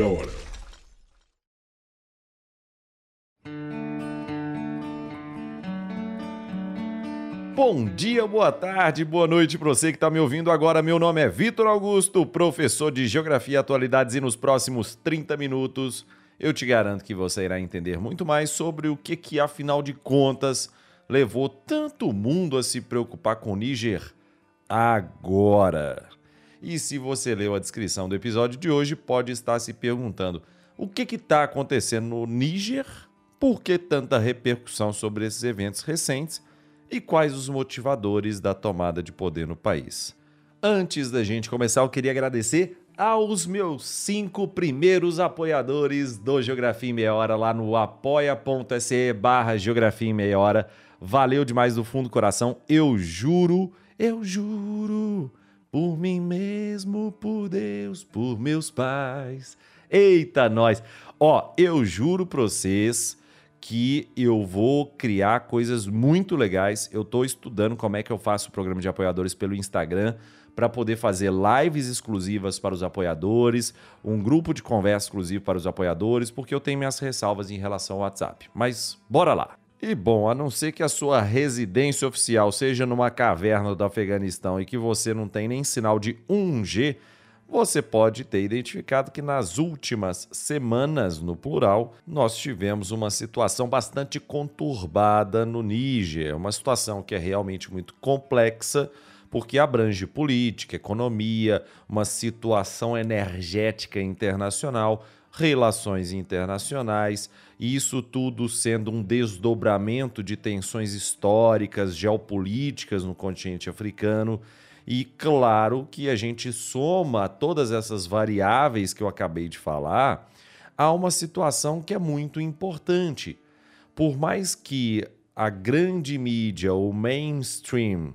meia hora. Bom dia, boa tarde, boa noite para você que está me ouvindo agora. Meu nome é Vitor Augusto, professor de Geografia e Atualidades, e nos próximos 30 minutos eu te garanto que você irá entender muito mais sobre o que, que afinal de contas, levou tanto mundo a se preocupar com o Níger agora. E se você leu a descrição do episódio de hoje, pode estar se perguntando o que está acontecendo no Níger, por que tanta repercussão sobre esses eventos recentes e quais os motivadores da tomada de poder no país. Antes da gente começar, eu queria agradecer aos meus cinco primeiros apoiadores do Geografia em Meia Hora lá no apoia.se barra Geografia em Meia Hora. Valeu demais do fundo do coração, eu juro, eu juro, por mim mesmo, por Deus, por meus pais. Eita, nós! Ó, eu juro pra vocês que eu vou criar coisas muito legais. Eu estou estudando como é que eu faço o programa de apoiadores pelo Instagram para poder fazer lives exclusivas para os apoiadores, um grupo de conversa exclusivo para os apoiadores, porque eu tenho minhas ressalvas em relação ao WhatsApp. Mas bora lá! E bom, a não ser que a sua residência oficial seja numa caverna do Afeganistão e que você não tem nem sinal de 1G, você pode ter identificado que nas últimas semanas, no plural, nós tivemos uma situação bastante conturbada no Níger, uma situação que é realmente muito complexa, porque abrange política, economia, uma situação energética internacional, relações internacionais, isso tudo sendo um desdobramento de tensões históricas, geopolíticas no continente africano e claro que a gente soma todas essas variáveis que eu acabei de falar a uma situação que é muito importante. Por mais que a grande mídia, o mainstream,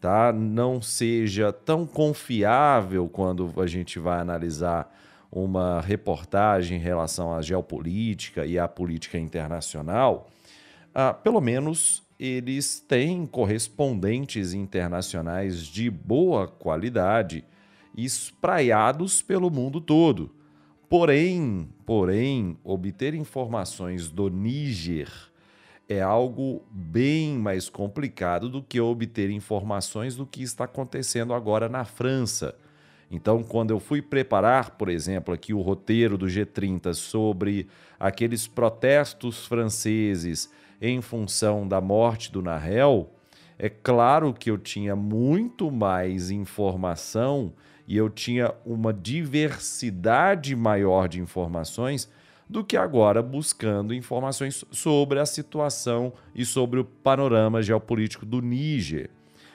tá, não seja tão confiável quando a gente vai analisar uma reportagem em relação à geopolítica e à política internacional, ah, pelo menos eles têm correspondentes internacionais de boa qualidade espraiados pelo mundo todo. Porém, porém, obter informações do Níger é algo bem mais complicado do que obter informações do que está acontecendo agora na França. Então, quando eu fui preparar, por exemplo, aqui o roteiro do G30 sobre aqueles protestos franceses em função da morte do Nahel, é claro que eu tinha muito mais informação e eu tinha uma diversidade maior de informações do que agora buscando informações sobre a situação e sobre o panorama geopolítico do Níger.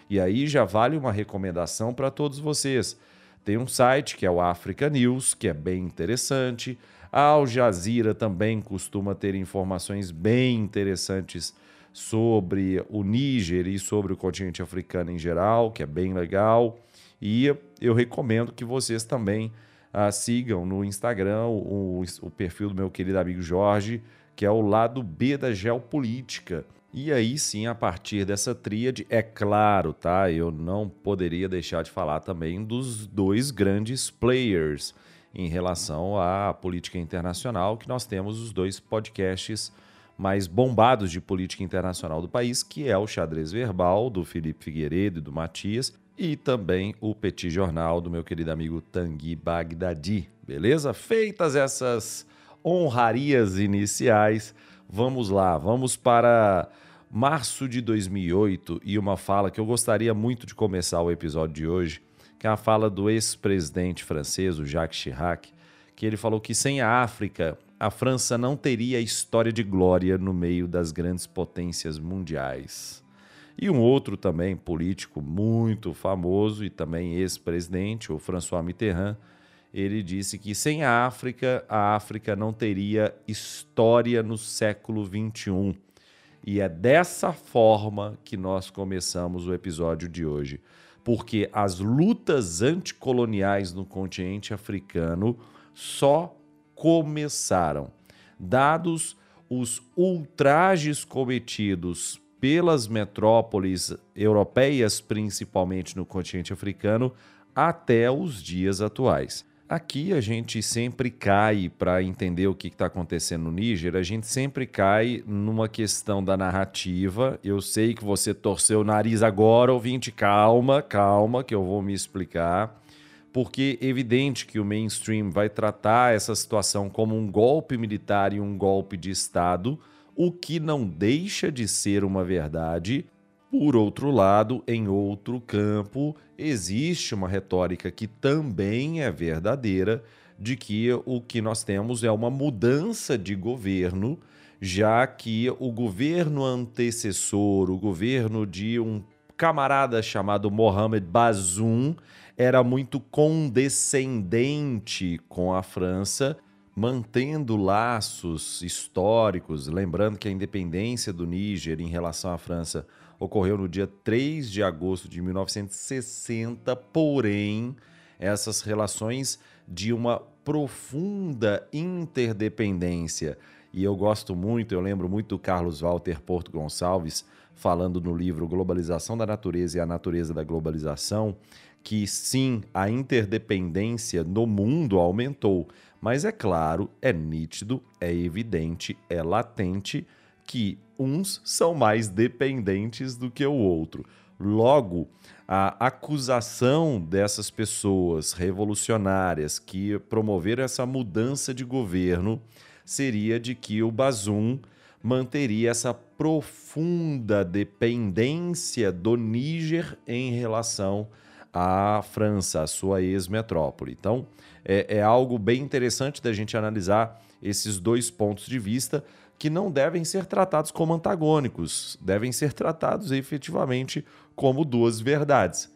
E aí já vale uma recomendação para todos vocês. Tem um site que é o Africa News, que é bem interessante. A Al Jazeera também costuma ter informações bem interessantes sobre o Níger e sobre o continente africano em geral, que é bem legal. E eu recomendo que vocês também uh, sigam no Instagram o, o perfil do meu querido amigo Jorge, que é o lado B da geopolítica. E aí sim, a partir dessa tríade, é claro, tá? Eu não poderia deixar de falar também dos dois grandes players em relação à política internacional, que nós temos os dois podcasts mais bombados de política internacional do país, que é o Xadrez Verbal, do Felipe Figueiredo e do Matias, e também o Petit Jornal, do meu querido amigo Tanguy Bagdadi. Beleza? Feitas essas honrarias iniciais, vamos lá, vamos para março de 2008 e uma fala que eu gostaria muito de começar o episódio de hoje, que é a fala do ex-presidente francês, o Jacques Chirac, que ele falou que sem a África, a França não teria história de glória no meio das grandes potências mundiais. E um outro também político muito famoso e também ex-presidente, o François Mitterrand, ele disse que sem a África, a África não teria história no século XXI. E é dessa forma que nós começamos o episódio de hoje porque as lutas anticoloniais no continente africano só começaram. Dados os ultrajes cometidos pelas metrópoles europeias, principalmente no continente africano, até os dias atuais. Aqui a gente sempre cai, para entender o que está acontecendo no Níger, a gente sempre cai numa questão da narrativa. Eu sei que você torceu o nariz agora, ouvinte, calma, calma, que eu vou me explicar. Porque é evidente que o mainstream vai tratar essa situação como um golpe militar e um golpe de Estado, o que não deixa de ser uma verdade, por outro lado, em outro campo, existe uma retórica que também é verdadeira de que o que nós temos é uma mudança de governo, já que o governo antecessor, o governo de um camarada chamado Mohamed Bazoum, era muito condescendente com a França, mantendo laços históricos, lembrando que a independência do Níger em relação à França ocorreu no dia 3 de agosto de 1960, porém, essas relações de uma profunda interdependência. E eu gosto muito, eu lembro muito do Carlos Walter Porto Gonçalves falando no livro Globalização da Natureza e a Natureza da Globalização, que sim, a interdependência no mundo aumentou, mas é claro, é nítido, é evidente, é latente que uns são mais dependentes do que o outro. Logo, a acusação dessas pessoas revolucionárias que promoveram essa mudança de governo seria de que o Bazum manteria essa profunda dependência do Níger em relação à França, a sua ex-metrópole. Então, é, é algo bem interessante da gente analisar esses dois pontos de vista que não devem ser tratados como antagônicos, devem ser tratados efetivamente como duas verdades.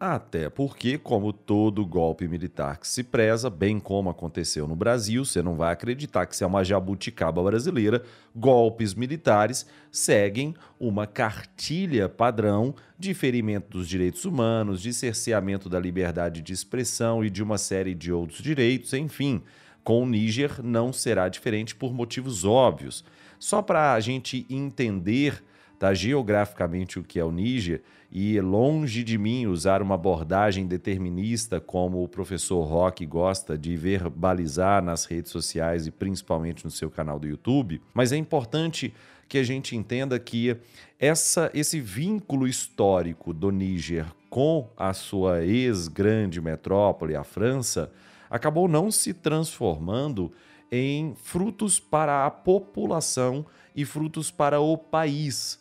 Até porque, como todo golpe militar que se preza, bem como aconteceu no Brasil, você não vai acreditar que se é uma jabuticaba brasileira, golpes militares seguem uma cartilha padrão de ferimento dos direitos humanos, de cerceamento da liberdade de expressão e de uma série de outros direitos, enfim. Com o Níger não será diferente por motivos óbvios. Só para a gente entender tá, geograficamente o que é o Níger, e longe de mim usar uma abordagem determinista como o professor Rock gosta de verbalizar nas redes sociais e principalmente no seu canal do YouTube, mas é importante que a gente entenda que essa, esse vínculo histórico do Níger com a sua ex-grande metrópole, a França, acabou não se transformando em frutos para a população e frutos para o país.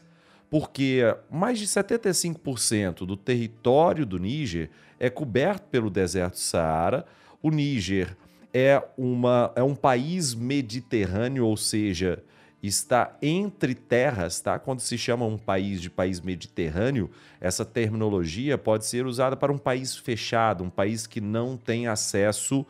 Porque mais de 75% do território do Níger é coberto pelo deserto Saara. O Níger é, uma, é um país mediterrâneo, ou seja, está entre terras, tá? Quando se chama um país de país mediterrâneo, essa terminologia pode ser usada para um país fechado, um país que não tem acesso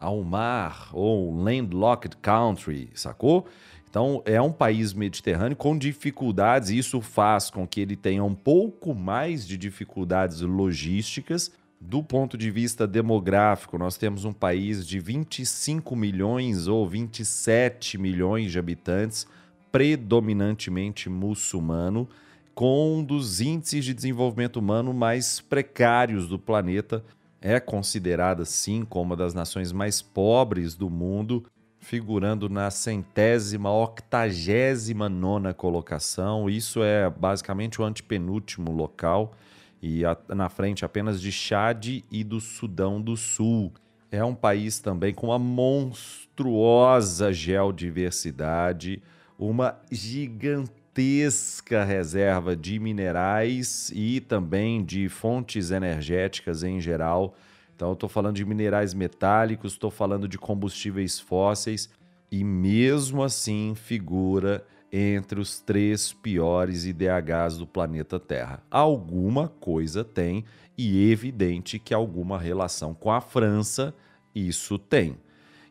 ao mar ou landlocked country, sacou? Então é um país mediterrâneo com dificuldades, e isso faz com que ele tenha um pouco mais de dificuldades logísticas. Do ponto de vista demográfico, nós temos um país de 25 milhões ou 27 milhões de habitantes, predominantemente muçulmano, com um dos índices de desenvolvimento humano mais precários do planeta é considerada, sim, como uma das nações mais pobres do mundo, figurando na centésima, octagésima nona colocação. Isso é basicamente o antepenúltimo local e a, na frente apenas de Chad e do Sudão do Sul. É um país também com uma monstruosa geodiversidade, uma gigantesca reserva de minerais e também de fontes energéticas em geral. Então, estou falando de minerais metálicos, estou falando de combustíveis fósseis e, mesmo assim, figura entre os três piores IDHs do planeta Terra. Alguma coisa tem e evidente que alguma relação com a França isso tem.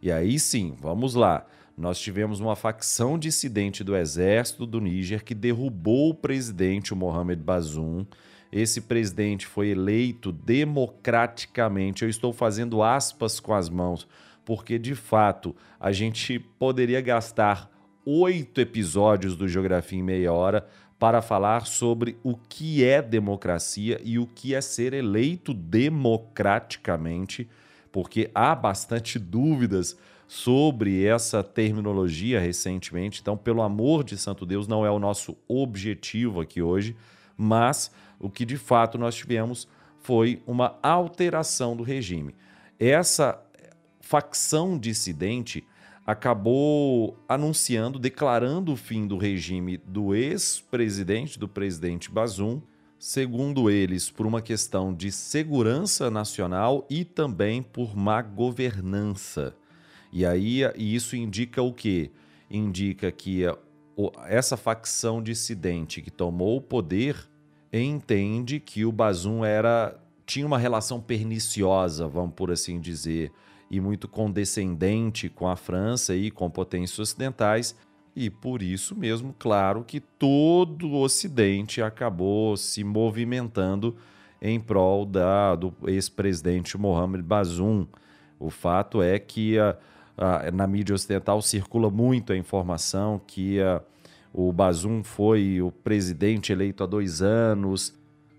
E aí sim, vamos lá nós tivemos uma facção dissidente do exército do Níger que derrubou o presidente, o Mohamed Bazoum. Esse presidente foi eleito democraticamente. Eu estou fazendo aspas com as mãos, porque de fato a gente poderia gastar oito episódios do Geografia em Meia Hora para falar sobre o que é democracia e o que é ser eleito democraticamente porque há bastante dúvidas sobre essa terminologia recentemente. Então, pelo amor de santo Deus, não é o nosso objetivo aqui hoje, mas o que de fato nós tivemos foi uma alteração do regime. Essa facção dissidente acabou anunciando, declarando o fim do regime do ex-presidente, do presidente Bazoum, segundo eles, por uma questão de segurança nacional e também por má governança. E aí isso indica o quê? Indica que essa facção dissidente que tomou o poder entende que o Bazoum era tinha uma relação perniciosa, vamos por assim dizer, e muito condescendente com a França e com potências ocidentais, e por isso mesmo, claro, que todo o Ocidente acabou se movimentando em prol da, do ex-presidente Mohamed Bazoum. O fato é que na mídia ocidental circula muito a informação que a, o Bazoum foi o presidente eleito há dois anos,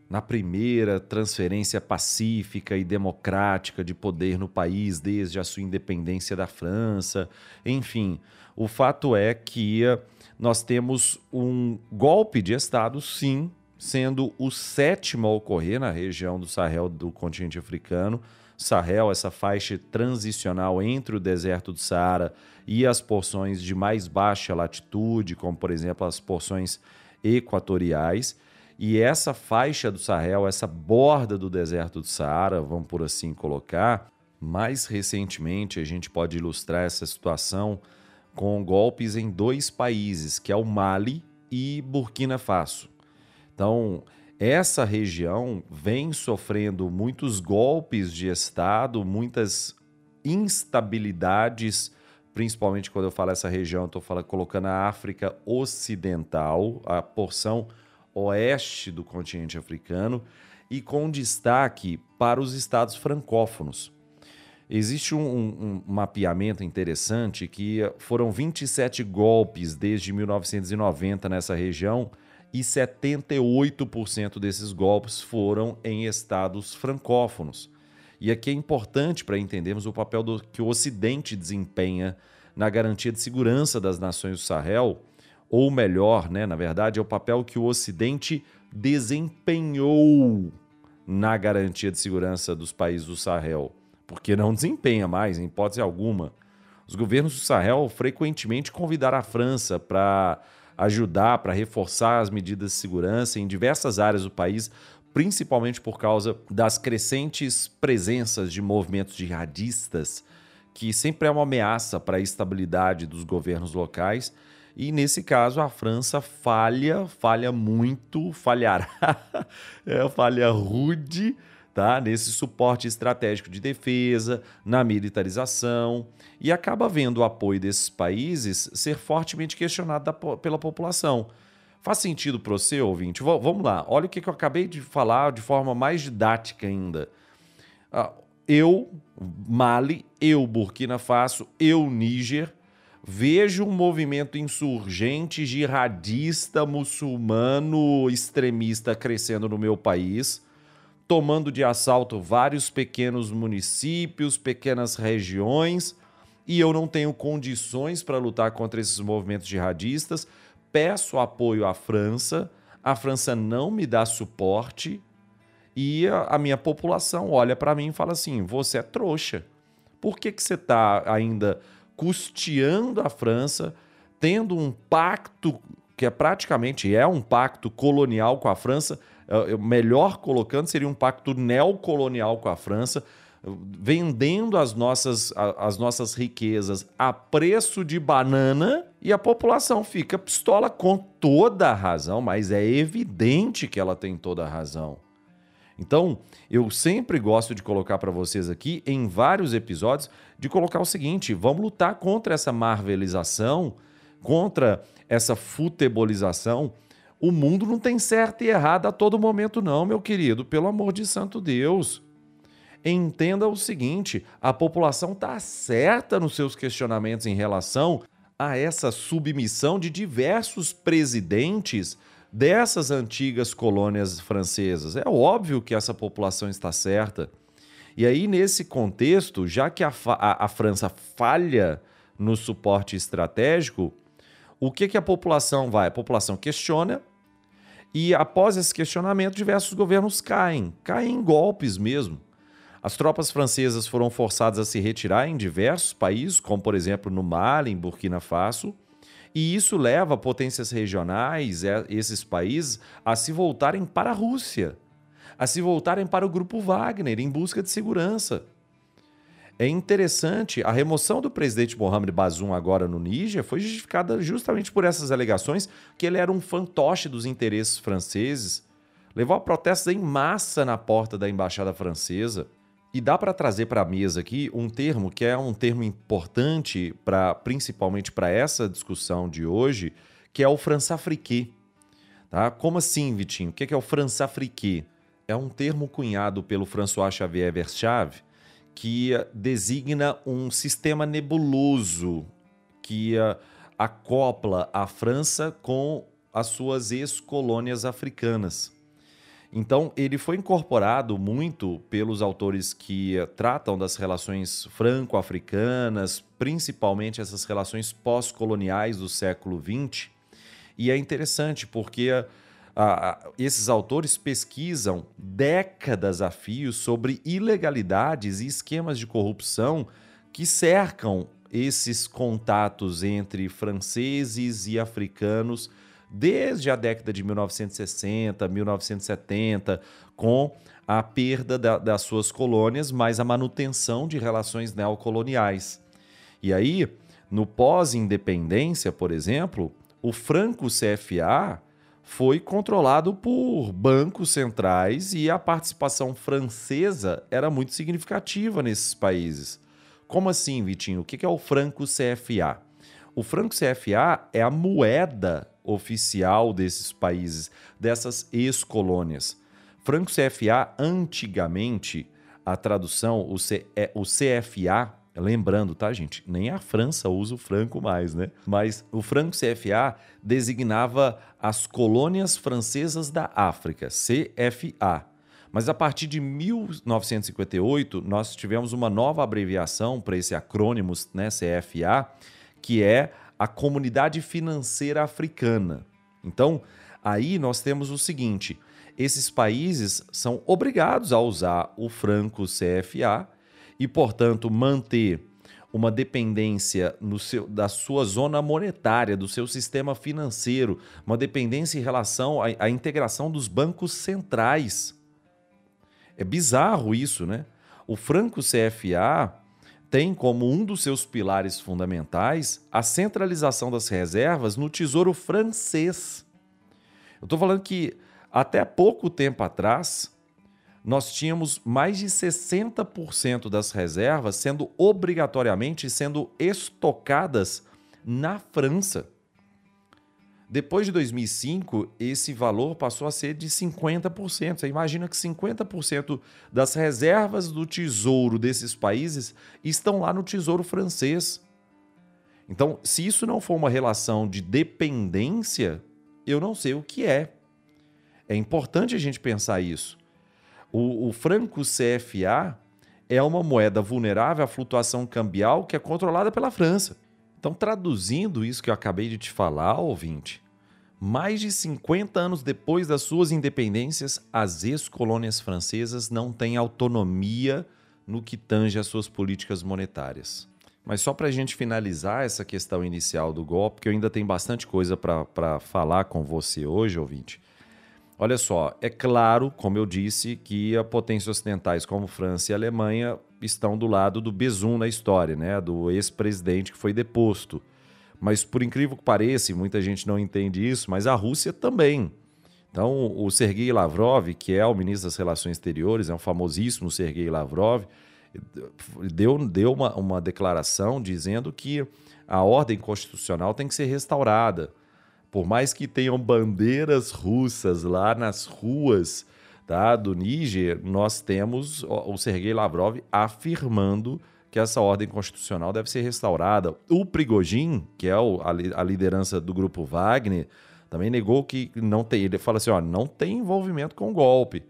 na primeira transferência pacífica e democrática de poder no país desde a sua independência da França. Enfim, o fato é que nós temos um golpe de Estado, sim, sendo o sétimo a ocorrer na região do Sahel do continente africano. Sahel, essa faixa transicional entre o deserto do Saara e as porções de mais baixa latitude, como por exemplo as porções equatoriais. E essa faixa do Sahel, essa borda do deserto do Saara, vamos por assim colocar, mais recentemente a gente pode ilustrar essa situação com golpes em dois países, que é o Mali e Burkina Faso. Então, essa região vem sofrendo muitos golpes de Estado, muitas instabilidades, principalmente quando eu falo essa região, estou colocando a África Ocidental, a porção oeste do continente africano e com destaque para os estados francófonos. Existe um, um, um, mapeamento interessante que foram 27 golpes desde 1990 nessa região e 78% desses golpes foram em estados francófonos. E aqui é importante para entendermos o papel do, que o Ocidente desempenha na garantia de segurança das nações do Sahel ou melhor, né, na verdade, é o papel que o Ocidente desempenhou na garantia de segurança dos países do Sahel, porque não desempenha mais, em hipótese alguma. Os governos do Sahel frequentemente convidaram a França para ajudar, para reforçar as medidas de segurança em diversas áreas do país, principalmente por causa das crescentes presenças de movimentos jihadistas, que sempre é uma ameaça para a estabilidade dos governos locais. E nesse caso a França falha, falha muito, falhará, é, falha rude, tá? Nesse suporte estratégico de defesa, na militarização e acaba vendo o apoio desses países ser fortemente questionado da, pela população. Faz sentido para você, ouvinte? V vamos lá, olha o que, que eu acabei de falar de forma mais didática ainda. Uh, eu, Mali, eu, Burkina Faso, eu, Níger, vejo um movimento insurgente, jihadista, muçulmano, extremista crescendo no meu país, tomando de assalto vários pequenos municípios, pequenas regiões, e eu não tenho condições para lutar contra esses movimentos jihadistas. Peço apoio à França, a França não me dá suporte e a, minha população olha para mim e fala assim: você é trouxa. Por que, que você está ainda custeando a França, tendo um pacto que é praticamente é um pacto colonial com a França, melhor colocando, seria um pacto neocolonial com a França, vendendo as nossas, as nossas riquezas a preço de banana e a população fica pistola com toda a razão, mas é evidente que ela tem toda a razão. Então, eu sempre gosto de colocar para vocês aqui, em vários episódios, de colocar o seguinte: vamos lutar contra essa marvelização, contra essa futebolização. O mundo não tem certo e errado a todo momento, não, meu querido, pelo amor de santo Deus. Entenda o seguinte: a população está certa nos seus questionamentos em relação a essa submissão de diversos presidentes dessas antigas colônias francesas. É óbvio que essa população está certa. E aí, nesse contexto, já que a, a, a França falha no suporte estratégico, o que, que a população vai? A população questiona e, após esse questionamento, diversos governos caem caem em golpes mesmo. As tropas francesas foram forçadas a se retirar em diversos países, como por exemplo no Mali, em Burkina Faso, e isso leva potências regionais, é, esses países, a se voltarem para a Rússia, a se voltarem para o grupo Wagner em busca de segurança. É interessante, a remoção do presidente Mohamed Bazoum agora no Níger foi justificada justamente por essas alegações que ele era um fantoche dos interesses franceses, levou a protestos em massa na porta da embaixada francesa. E dá para trazer para a mesa aqui um termo que é um termo importante para principalmente para essa discussão de hoje, que é o françafriqué. Tá? Como assim, Vitinho? O que é o françafriqué? É um termo cunhado pelo François Xavier Verschave que designa um sistema nebuloso que acopla a França com as suas ex-colônias africanas. Então, ele foi incorporado muito pelos autores que tratam das relações franco-africanas, principalmente essas relações pós-coloniais do século XX. E é interessante porque esses autores pesquisam décadas a fio sobre ilegalidades e esquemas de corrupção que cercam esses contatos entre franceses e africanos desde a década de 1960, 1970, com a perda da, das suas colônias, mas a manutenção de relações neocoloniais. E aí, no pós-independência, por exemplo, o franco CFA foi controlado por bancos centrais e a participação francesa era muito significativa nesses países. Como assim, Vitinho? O que é o franco CFA? O franco CFA é a moeda oficial desses países, dessas ex-colônias. Franco CFA, antigamente, a tradução, o, C, é, o CFA, lembrando, tá, gente? Nem a França usa o franco mais, né? Mas o franco CFA designava as colônias francesas da África, CFA. Mas a partir de 1958, nós tivemos uma nova abreviação para esse acrônimo, né, CFA, que é a comunidade financeira africana. Então, aí nós temos o seguinte: esses países são obrigados a usar o franco CFA e, portanto, manter uma dependência seu, da sua zona monetária, do seu sistema financeiro, uma dependência em relação à, à integração dos bancos centrais. É bizarro isso, né? O franco CFA tem como um dos seus pilares fundamentais a centralização das reservas no Tesouro francês. Eu estou falando que até pouco tempo atrás, nós tínhamos mais de 60% das reservas sendo obrigatoriamente sendo estocadas na França. Depois de 2005, esse valor passou a ser de 50%. Você imagina que 50% das reservas do tesouro desses países estão lá no tesouro francês. Então, se isso não for uma relação de dependência, eu não sei o que é. É importante a gente pensar isso. O, o franco CFA é uma moeda vulnerável à flutuação cambial que é controlada pela França. Então, traduzindo isso que eu acabei de te falar, ouvinte, mais de 50 anos depois das suas independências, as ex-colônias francesas não têm autonomia no que tange às suas políticas monetárias. Mas só para a gente finalizar essa questão inicial do golpe, que eu ainda tenho bastante coisa para falar com você hoje, ouvinte. Olha só, é claro, como eu disse, que a potências ocidentais como França e Alemanha estão do lado do Besum na história, né? do ex-presidente que foi deposto. Mas por incrível que pareça, muita gente não entende isso, mas a Rússia também. Então, o Sergei Lavrov, que é o ministro das Relações Exteriores, é um famosíssimo Sergei Lavrov, deu, deu uma, uma declaração dizendo que a ordem constitucional tem que ser restaurada. Por mais que tenham bandeiras russas lá nas ruas tá, do Níger, nós temos o Sergei Lavrov afirmando que essa ordem constitucional deve ser restaurada. O Prigogine, que é o, a, a, liderança do grupo Wagner, também negou que não tem. Ele fala assim: ó, não tem envolvimento com o golpe.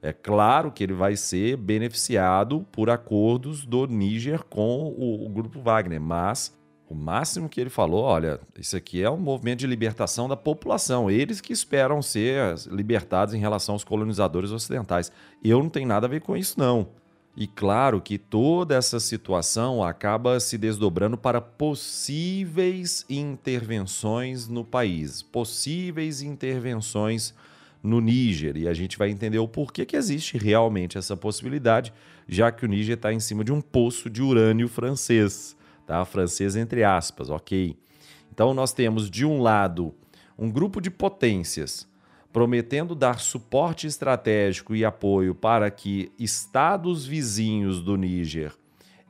É claro que ele vai ser beneficiado por acordos do Níger com o, o grupo Wagner, mas o máximo que ele falou, olha, isso aqui é um movimento de libertação da população, eles que esperam ser libertados em relação aos colonizadores ocidentais. Eu não tenho nada a ver com isso não. E claro que toda essa situação acaba se desdobrando para possíveis intervenções no país, possíveis intervenções no Níger. E a gente vai entender o porquê que existe realmente essa possibilidade, já que o Níger está em cima de um poço de urânio francês, tá? Francês entre aspas, ok? Então nós temos de um lado um grupo de potências prometendo dar suporte estratégico e apoio para que estados vizinhos do Níger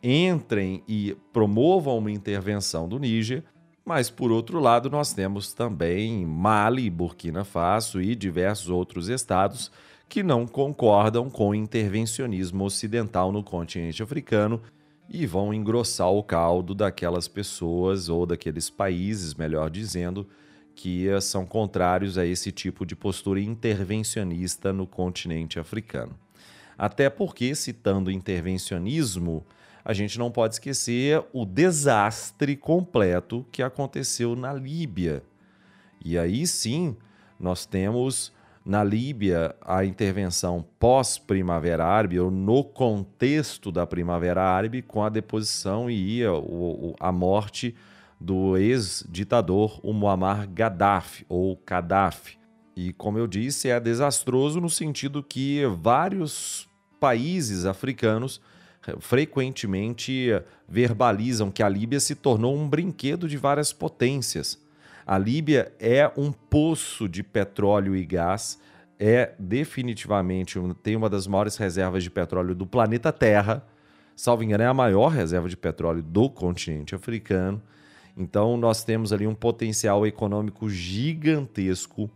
entrem e promovam uma intervenção do Níger, mas por outro lado nós temos também Mali, Burkina Faso e diversos outros estados que não concordam com o intervencionismo ocidental no continente africano e vão engrossar o caldo daquelas pessoas ou daqueles países, melhor dizendo, que são contrários a esse tipo de postura intervencionista no continente africano. Até porque, citando intervencionismo, a gente não pode esquecer o desastre completo que aconteceu na Líbia. E aí sim, nós temos na Líbia a intervenção pós-Primavera Árabe, ou no contexto da Primavera Árabe, com a deposição e a morte do ex-ditador Muammar Gaddafi, ou Gaddafi. E, como eu disse, é desastroso no sentido que vários países africanos frequentemente verbalizam que a Líbia se tornou um brinquedo de várias potências. A Líbia é um poço de petróleo e gás, é definitivamente tem uma das maiores reservas de petróleo do planeta Terra. Salvo engano, é a maior reserva de petróleo do continente africano. Então, nós temos ali um potencial econômico gigantesco.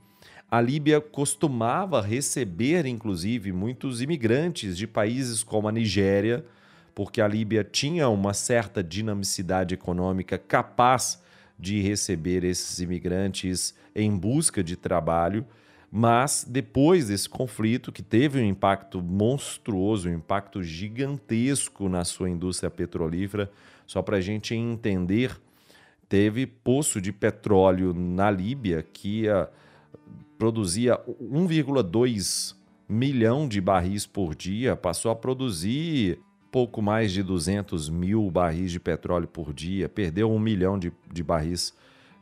A Líbia costumava receber, inclusive, muitos imigrantes de países como a Nigéria, porque a Líbia tinha uma certa dinamicidade econômica capaz de receber esses imigrantes em busca de trabalho. Mas depois desse conflito, que teve um impacto monstruoso, um impacto gigantesco na sua indústria petrolífera, só para a gente entender teve poço de petróleo na Líbia que uh, produzia 1,2 milhão de barris por dia, passou a produzir pouco mais de 200 mil barris de petróleo por dia, perdeu um milhão de, de barris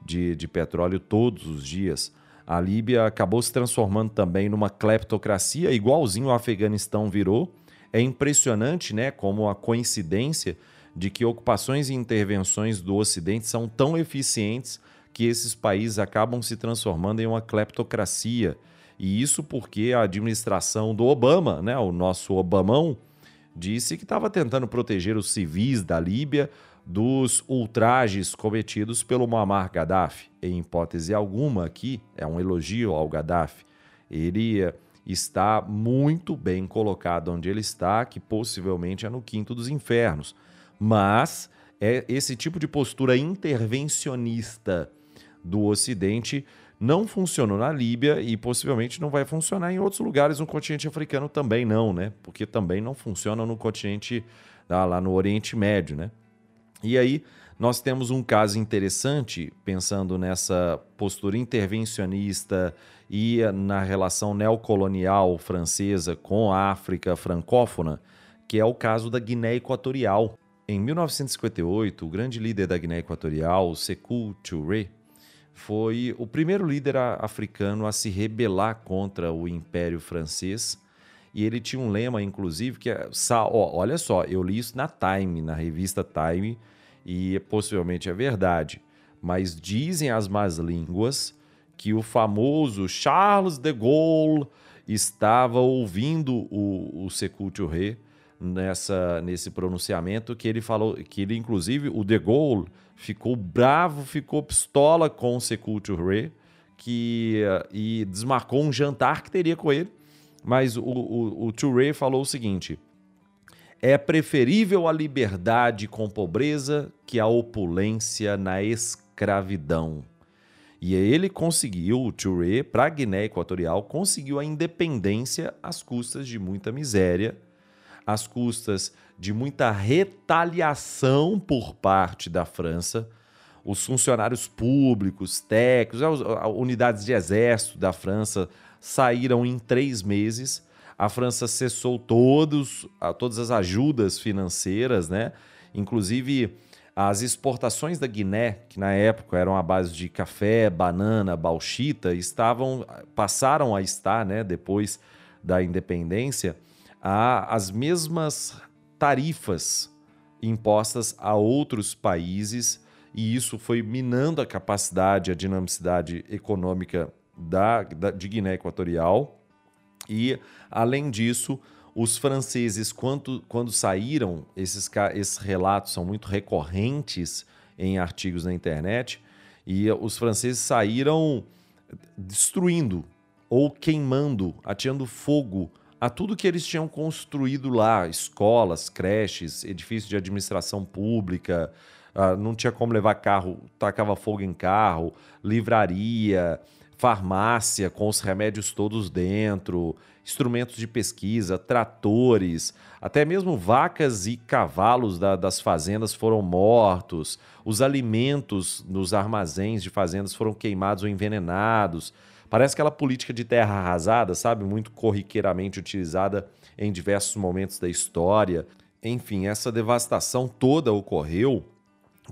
de, de petróleo todos os dias. A Líbia acabou se transformando também numa cleptocracia, igualzinho o Afeganistão virou. É impressionante, né, como a coincidência de que ocupações e intervenções do Ocidente são tão eficientes que esses países acabam se transformando em uma cleptocracia. E isso porque a administração do Obama, né, o nosso Obamão, disse que estava tentando proteger os civis da Líbia dos ultrajes cometidos pelo Muammar Gaddafi. Em hipótese alguma aqui, é um elogio ao Gaddafi. Ele eh, está muito bem colocado onde ele está, que possivelmente é no quinto dos infernos. Mas é esse tipo de postura intervencionista do Ocidente não funcionou na Líbia e possivelmente não vai funcionar em outros lugares no continente africano também não, né? Porque também não funciona no continente ah, lá no Oriente Médio, né? E aí nós temos um caso interessante pensando nessa postura intervencionista e na relação neocolonial francesa com a África francófona, que é o caso da Guiné Equatorial. Em 1958, o grande líder da Guiné Equatorial, Sekou Touré, foi o primeiro líder africano a se rebelar contra o Império Francês. E ele tinha um lema, inclusive, que é. olha só, eu li isso na Time, na revista Time, e possivelmente é verdade. Mas dizem as más línguas que o famoso Charles de Gaulle estava ouvindo o, o Sekou Touré nessa nesse pronunciamento que ele falou que ele inclusive o De Gaulle ficou bravo, ficou pistola com o Sekou Touré que e desmarcou um jantar que teria com ele, mas o, o, o Touré falou o seguinte: é preferível a liberdade com pobreza que a opulência na escravidão. E ele conseguiu, o Touré, para a Guiné Equatorial, conseguiu a independência às custas de muita miséria, às custas de muita retaliação por parte da França. Os funcionários públicos, técnicos, as unidades de exército da França saíram em três meses. A França cessou todos, todas as ajudas financeiras, né? Inclusive as exportações da Guiné, que na época eram à base de café, banana, bauxita, estavam passaram a estar, né, depois da independência, a, as mesmas tarifas impostas a outros países e isso foi minando a capacidade, a dinamicidade econômica da, da de Guiné Equatorial. E além disso os franceses, quando, quando saíram, esses, esses relatos são muito recorrentes em artigos na internet, e os franceses saíram destruindo ou queimando, atirando fogo a tudo que eles tinham construído lá: escolas, creches, edifícios de administração pública. Uh, não tinha como levar carro, tacava fogo em carro, livraria, farmácia com os remédios todos dentro, instrumentos de pesquisa, tratores, até mesmo vacas e cavalos da, das fazendas foram mortos, os alimentos nos armazéns de fazendas foram queimados ou envenenados. Parece aquela política de terra arrasada, sabe? Muito corriqueiramente utilizada em diversos momentos da história. Enfim, essa devastação toda ocorreu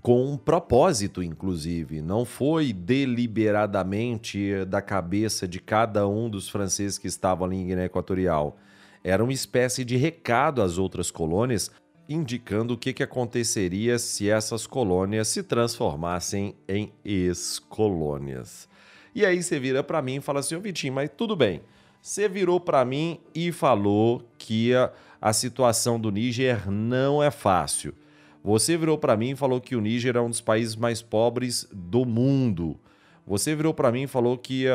com um propósito, inclusive. Não foi deliberadamente da cabeça de cada um dos franceses que estavam ali em Guiné Equatorial. Era uma espécie de recado às outras colônias, indicando o que, que aconteceria se essas colônias se transformassem em ex-colônias. E aí você vira para mim e fala assim: Ô Vitinho, mas tudo bem. Você virou para mim e falou que a, a situação do Níger não é fácil. Você virou para mim e falou que o Níger é um dos países mais pobres do mundo. Você virou para mim e falou que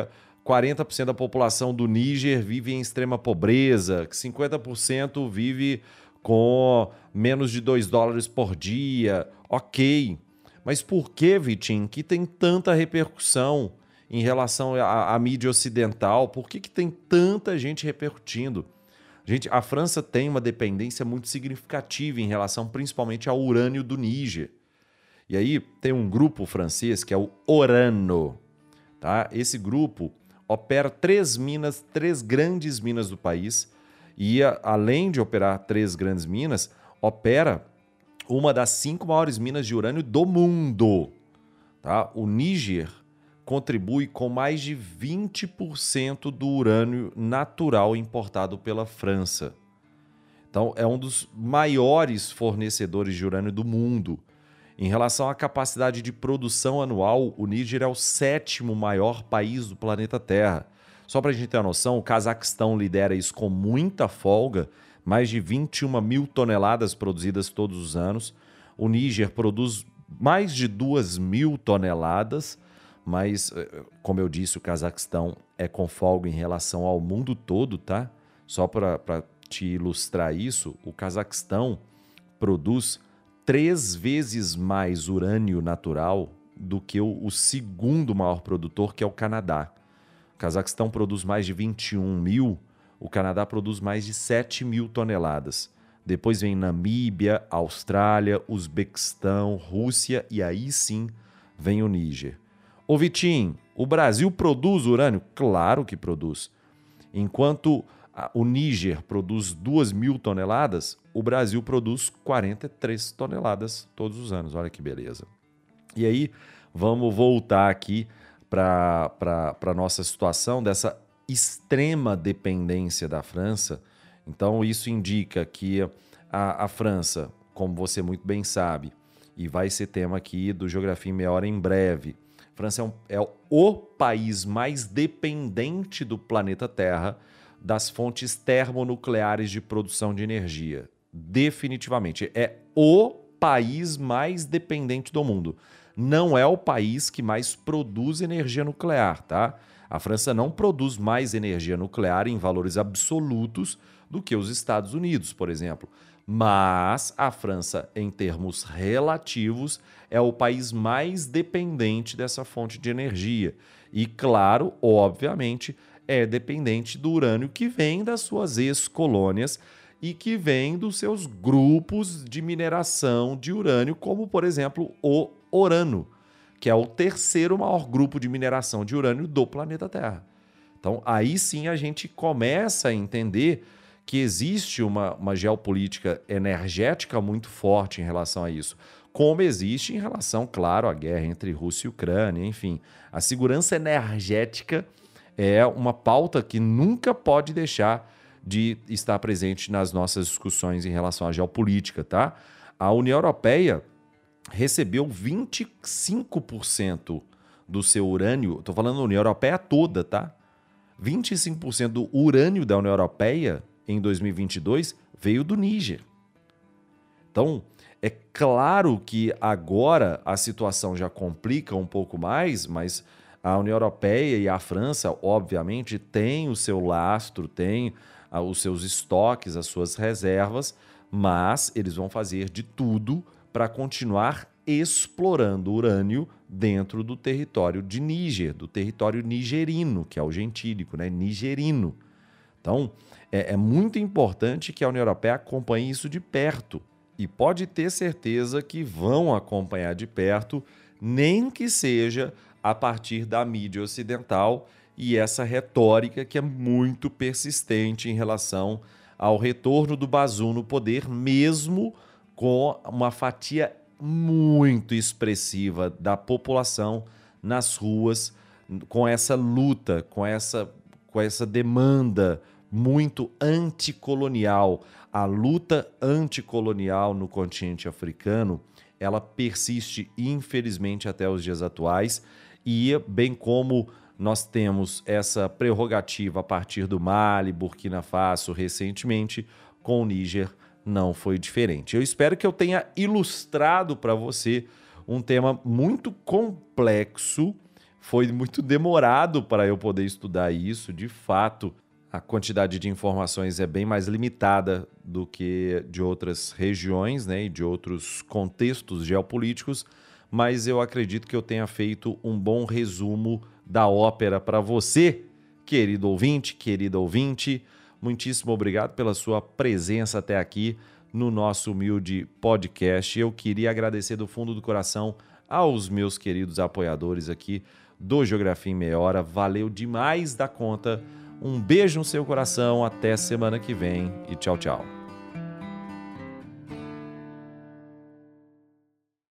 40% da população do Níger vive em extrema pobreza, que 50% vive com menos de 2 dólares por dia. Ok. Mas por que, Vitinho, que tem tanta repercussão em relação à, à mídia ocidental? Por que, que tem tanta gente repercutindo? Gente, a França tem uma dependência muito significativa em relação principalmente ao urânio do Níger. E aí tem um grupo francês que é o Orano. Tá? Esse grupo opera três minas, três grandes minas do país. E além de operar três grandes minas, opera uma das cinco maiores minas de urânio do mundo. Tá? O Níger contribui com mais de 20% do urânio natural importado pela França. Então, é um dos maiores fornecedores de urânio do mundo. Em relação à capacidade de produção anual, o Níger é o sétimo maior país do planeta Terra. Só para a gente ter uma noção, o Cazaquistão lidera isso com muita folga, mais de 21 mil toneladas produzidas todos os anos. O Níger produz mais de 2 mil toneladas mas, eh, como eu disse, o Cazaquistão é com folga em relação ao mundo todo, tá? Só para te ilustrar isso, o Cazaquistão produz três vezes mais urânio natural do que o, o segundo maior produtor, que é o Canadá. O Cazaquistão produz mais de 21 mil, o Canadá produz mais de 7 mil toneladas. Depois vem Namíbia, Austrália, Uzbequistão, Rússia e aí sim vem o Níger. Ô Vitinho, o Brasil produz urânio? Claro que produz. Enquanto o Níger produz 2 mil toneladas, o Brasil produz 43 toneladas todos os anos. Olha que beleza. E aí, vamos voltar aqui para a nossa situação dessa extrema dependência da França. Então, isso indica que a, a França, como você muito bem sabe, e vai ser tema aqui do Geografia em Meia Hora em breve, França é, um, é o país mais dependente do planeta Terra das fontes termonucleares de produção de energia. Definitivamente. É o país mais dependente do mundo. Não é o país que mais produz energia nuclear, tá? A França não produz mais energia nuclear em valores absolutos do que os Estados Unidos, por exemplo. Mas a França, em termos relativos, é o país mais dependente dessa fonte de energia. E, claro, obviamente, é dependente do urânio que vem das suas ex-colônias e que vem dos seus grupos de mineração de urânio, como, por exemplo, o Orano, que é o terceiro maior grupo de mineração de urânio do planeta Terra. Então, aí sim a gente começa a entender que existe uma, uma geopolítica energética muito forte em relação a isso, como existe em relação, claro, à guerra entre Rússia e Ucrânia, enfim. A segurança energética é uma pauta que nunca pode deixar de estar presente nas nossas discussões em relação à geopolítica, tá? A União Europeia recebeu 25% do seu urânio, estou falando da União Europeia toda, tá? 25% do urânio da União Europeia em 2022 veio do Níger. Então, é claro que agora a situação já complica um pouco mais, mas a União Europeia e a França, obviamente, têm o seu lastro, têm ah, os seus estoques, as suas reservas, mas eles vão fazer de tudo para continuar explorando urânio dentro do território de Níger, do território nigerino, que é o gentílico, né? Nigerino. Então, é, é muito importante que a União Europeia acompanhe isso de perto. E pode ter certeza que vão acompanhar de perto, nem que seja a partir da mídia ocidental e essa retórica que é muito persistente em relação ao retorno do Bazoum no poder, mesmo com uma fatia muito expressiva da população nas ruas, com essa luta, com essa, com essa demanda muito anticolonial. A luta anticolonial no continente africano, ela persiste infelizmente até os dias atuais e bem como nós temos essa prerrogativa a partir do Mali, Burkina Faso recentemente, com o Níger não foi diferente. Eu espero que eu tenha ilustrado para você um tema muito complexo. Foi muito demorado para eu poder estudar isso, de fato a quantidade de informações é bem mais limitada do que de outras regiões né, e de outros contextos geopolíticos, mas eu acredito que eu tenha feito um bom resumo da ópera para você, querido ouvinte, querida ouvinte. Muitíssimo obrigado pela sua presença até aqui no nosso humilde podcast. Eu queria agradecer do fundo do coração aos meus queridos apoiadores aqui do Geografia em Meia Hora. Valeu demais da conta um beijo no seu coração, até semana que vem e tchau, tchau.